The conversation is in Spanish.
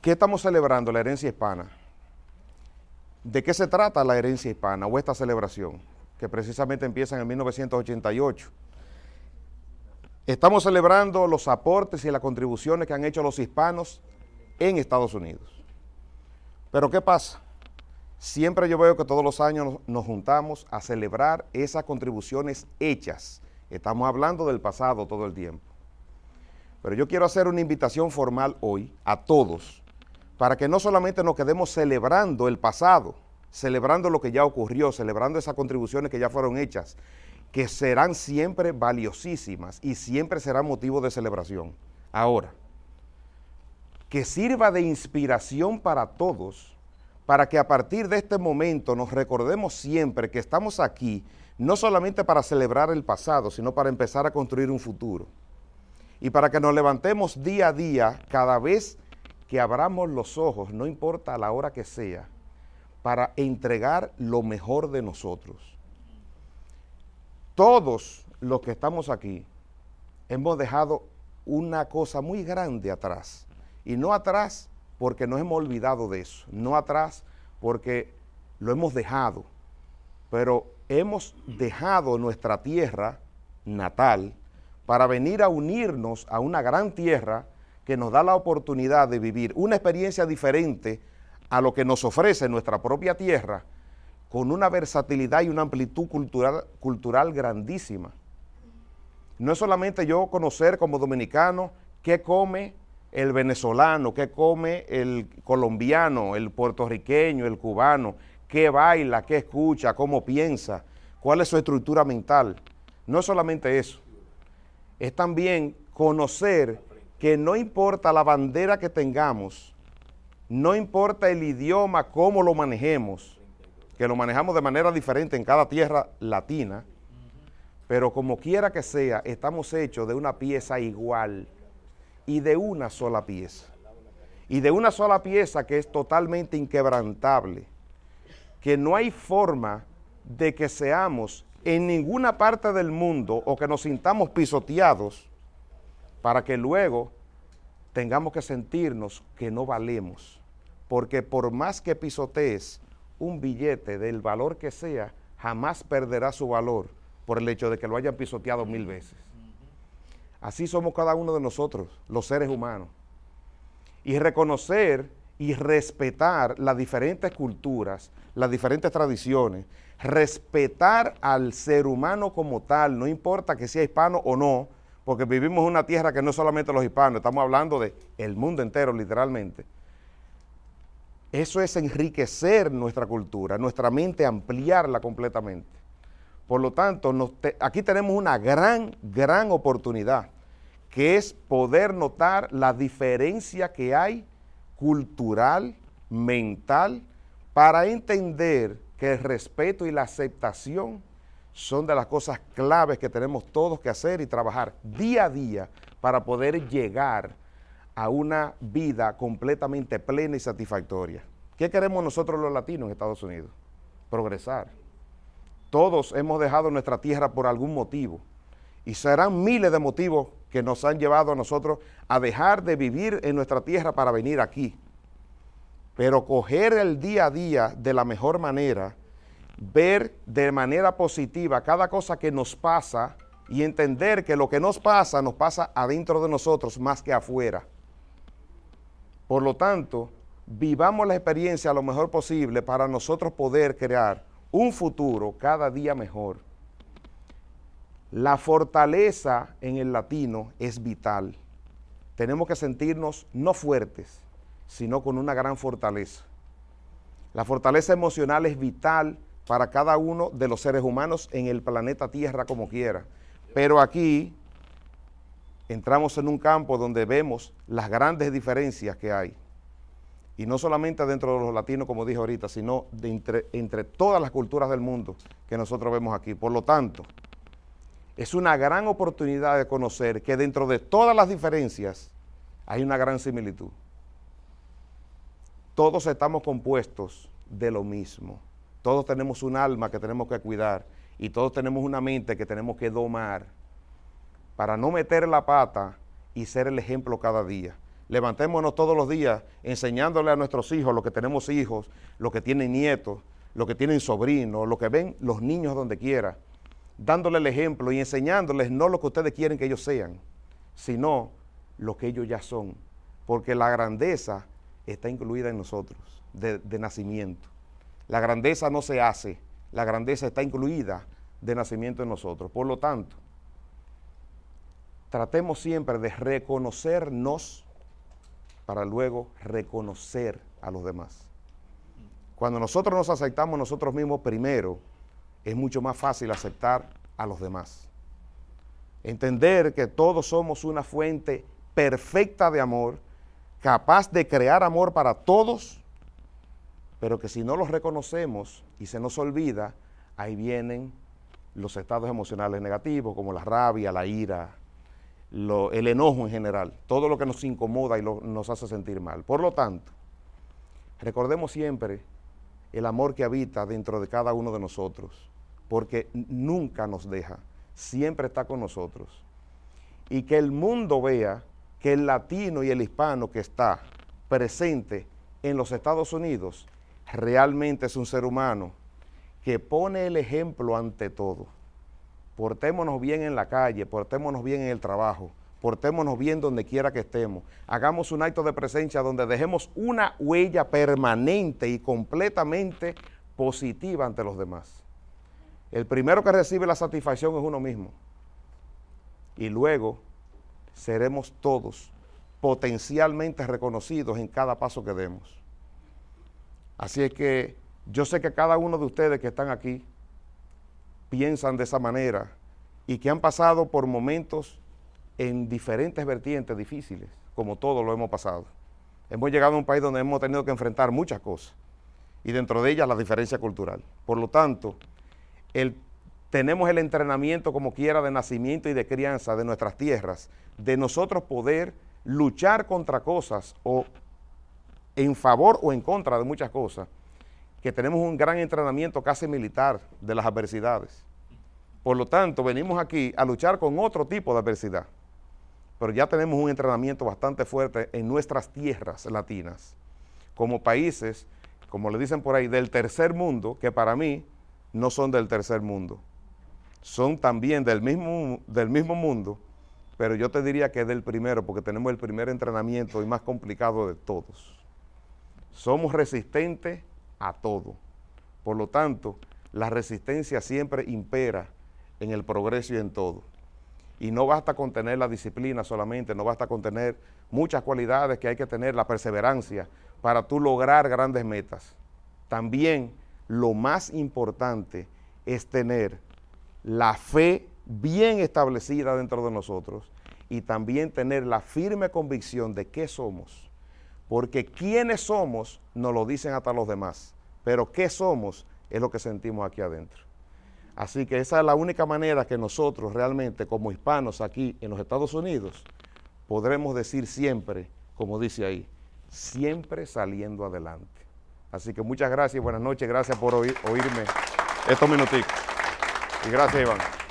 ¿Qué estamos celebrando? La herencia hispana. ¿De qué se trata la herencia hispana o esta celebración? Que precisamente empieza en 1988. Estamos celebrando los aportes y las contribuciones que han hecho los hispanos en Estados Unidos. Pero ¿qué pasa? Siempre yo veo que todos los años nos juntamos a celebrar esas contribuciones hechas. Estamos hablando del pasado todo el tiempo. Pero yo quiero hacer una invitación formal hoy a todos para que no solamente nos quedemos celebrando el pasado, celebrando lo que ya ocurrió, celebrando esas contribuciones que ya fueron hechas, que serán siempre valiosísimas y siempre serán motivo de celebración. Ahora, que sirva de inspiración para todos, para que a partir de este momento nos recordemos siempre que estamos aquí, no solamente para celebrar el pasado, sino para empezar a construir un futuro. Y para que nos levantemos día a día, cada vez que abramos los ojos, no importa la hora que sea, para entregar lo mejor de nosotros. Todos los que estamos aquí hemos dejado una cosa muy grande atrás. Y no atrás porque nos hemos olvidado de eso, no atrás porque lo hemos dejado, pero hemos dejado nuestra tierra natal para venir a unirnos a una gran tierra que nos da la oportunidad de vivir una experiencia diferente a lo que nos ofrece nuestra propia tierra, con una versatilidad y una amplitud cultural, cultural grandísima. No es solamente yo conocer como dominicano qué come el venezolano, qué come el colombiano, el puertorriqueño, el cubano, qué baila, qué escucha, cómo piensa, cuál es su estructura mental. No es solamente eso, es también conocer que no importa la bandera que tengamos, no importa el idioma, cómo lo manejemos, que lo manejamos de manera diferente en cada tierra latina, pero como quiera que sea, estamos hechos de una pieza igual y de una sola pieza. Y de una sola pieza que es totalmente inquebrantable, que no hay forma de que seamos en ninguna parte del mundo o que nos sintamos pisoteados para que luego tengamos que sentirnos que no valemos. Porque por más que pisotees un billete del valor que sea, jamás perderá su valor por el hecho de que lo hayan pisoteado mil veces. Así somos cada uno de nosotros, los seres humanos. Y reconocer y respetar las diferentes culturas, las diferentes tradiciones, respetar al ser humano como tal, no importa que sea hispano o no, porque vivimos en una tierra que no es solamente los hispanos, estamos hablando de el mundo entero literalmente. Eso es enriquecer nuestra cultura, nuestra mente, ampliarla completamente. Por lo tanto, aquí tenemos una gran, gran oportunidad, que es poder notar la diferencia que hay cultural, mental, para entender que el respeto y la aceptación son de las cosas claves que tenemos todos que hacer y trabajar día a día para poder llegar a una vida completamente plena y satisfactoria. ¿Qué queremos nosotros los latinos en Estados Unidos? Progresar. Todos hemos dejado nuestra tierra por algún motivo y serán miles de motivos que nos han llevado a nosotros a dejar de vivir en nuestra tierra para venir aquí. Pero coger el día a día de la mejor manera, ver de manera positiva cada cosa que nos pasa y entender que lo que nos pasa nos pasa adentro de nosotros más que afuera. Por lo tanto, vivamos la experiencia lo mejor posible para nosotros poder crear un futuro cada día mejor. La fortaleza en el latino es vital. Tenemos que sentirnos no fuertes, sino con una gran fortaleza. La fortaleza emocional es vital para cada uno de los seres humanos en el planeta Tierra como quiera. Pero aquí entramos en un campo donde vemos las grandes diferencias que hay. Y no solamente dentro de los latinos, como dije ahorita, sino entre, entre todas las culturas del mundo que nosotros vemos aquí. Por lo tanto, es una gran oportunidad de conocer que dentro de todas las diferencias hay una gran similitud. Todos estamos compuestos de lo mismo. Todos tenemos un alma que tenemos que cuidar y todos tenemos una mente que tenemos que domar para no meter la pata y ser el ejemplo cada día. Levantémonos todos los días enseñándole a nuestros hijos, los que tenemos hijos, los que tienen nietos, los que tienen sobrinos, los que ven los niños donde quiera, dándole el ejemplo y enseñándoles no lo que ustedes quieren que ellos sean, sino lo que ellos ya son. Porque la grandeza está incluida en nosotros, de, de nacimiento. La grandeza no se hace, la grandeza está incluida de nacimiento en nosotros. Por lo tanto, tratemos siempre de reconocernos para luego reconocer a los demás. Cuando nosotros nos aceptamos nosotros mismos primero, es mucho más fácil aceptar a los demás. Entender que todos somos una fuente perfecta de amor, capaz de crear amor para todos, pero que si no los reconocemos y se nos olvida, ahí vienen los estados emocionales negativos como la rabia, la ira, el enojo en general, todo lo que nos incomoda y nos hace sentir mal. Por lo tanto, recordemos siempre el amor que habita dentro de cada uno de nosotros, porque nunca nos deja, siempre está con nosotros. Y que el mundo vea que el latino y el hispano que está presente en los Estados Unidos realmente es un ser humano que pone el ejemplo ante todo portémonos bien en la calle, portémonos bien en el trabajo, portémonos bien donde quiera que estemos, hagamos un acto de presencia donde dejemos una huella permanente y completamente positiva ante los demás. El primero que recibe la satisfacción es uno mismo. Y luego seremos todos potencialmente reconocidos en cada paso que demos. Así es que yo sé que cada uno de ustedes que están aquí piensan de esa manera y que han pasado por momentos en diferentes vertientes difíciles, como todos lo hemos pasado. Hemos llegado a un país donde hemos tenido que enfrentar muchas cosas y dentro de ellas la diferencia cultural. Por lo tanto, tenemos el entrenamiento como quiera de nacimiento y de crianza de nuestras tierras, de nosotros poder luchar contra cosas o en favor o en contra de muchas cosas que tenemos un gran entrenamiento casi militar de las adversidades. Por lo tanto, venimos aquí a luchar con otro tipo de adversidad. Pero ya tenemos un entrenamiento bastante fuerte en nuestras tierras latinas, como países, como le dicen por ahí, del tercer mundo, que para mí no son del tercer mundo. Son también del mismo, del mismo mundo, pero yo te diría que es del primero, porque tenemos el primer entrenamiento y más complicado de todos. Somos resistentes a todo. Por lo tanto, la resistencia siempre impera en el progreso y en todo. Y no basta con tener la disciplina solamente, no basta con tener muchas cualidades que hay que tener, la perseverancia, para tú lograr grandes metas. También lo más importante es tener la fe bien establecida dentro de nosotros y también tener la firme convicción de qué somos porque quiénes somos nos lo dicen hasta los demás, pero qué somos es lo que sentimos aquí adentro. Así que esa es la única manera que nosotros realmente como hispanos aquí en los Estados Unidos podremos decir siempre, como dice ahí, siempre saliendo adelante. Así que muchas gracias, buenas noches, gracias por oírme estos minuticos. Y gracias Iván.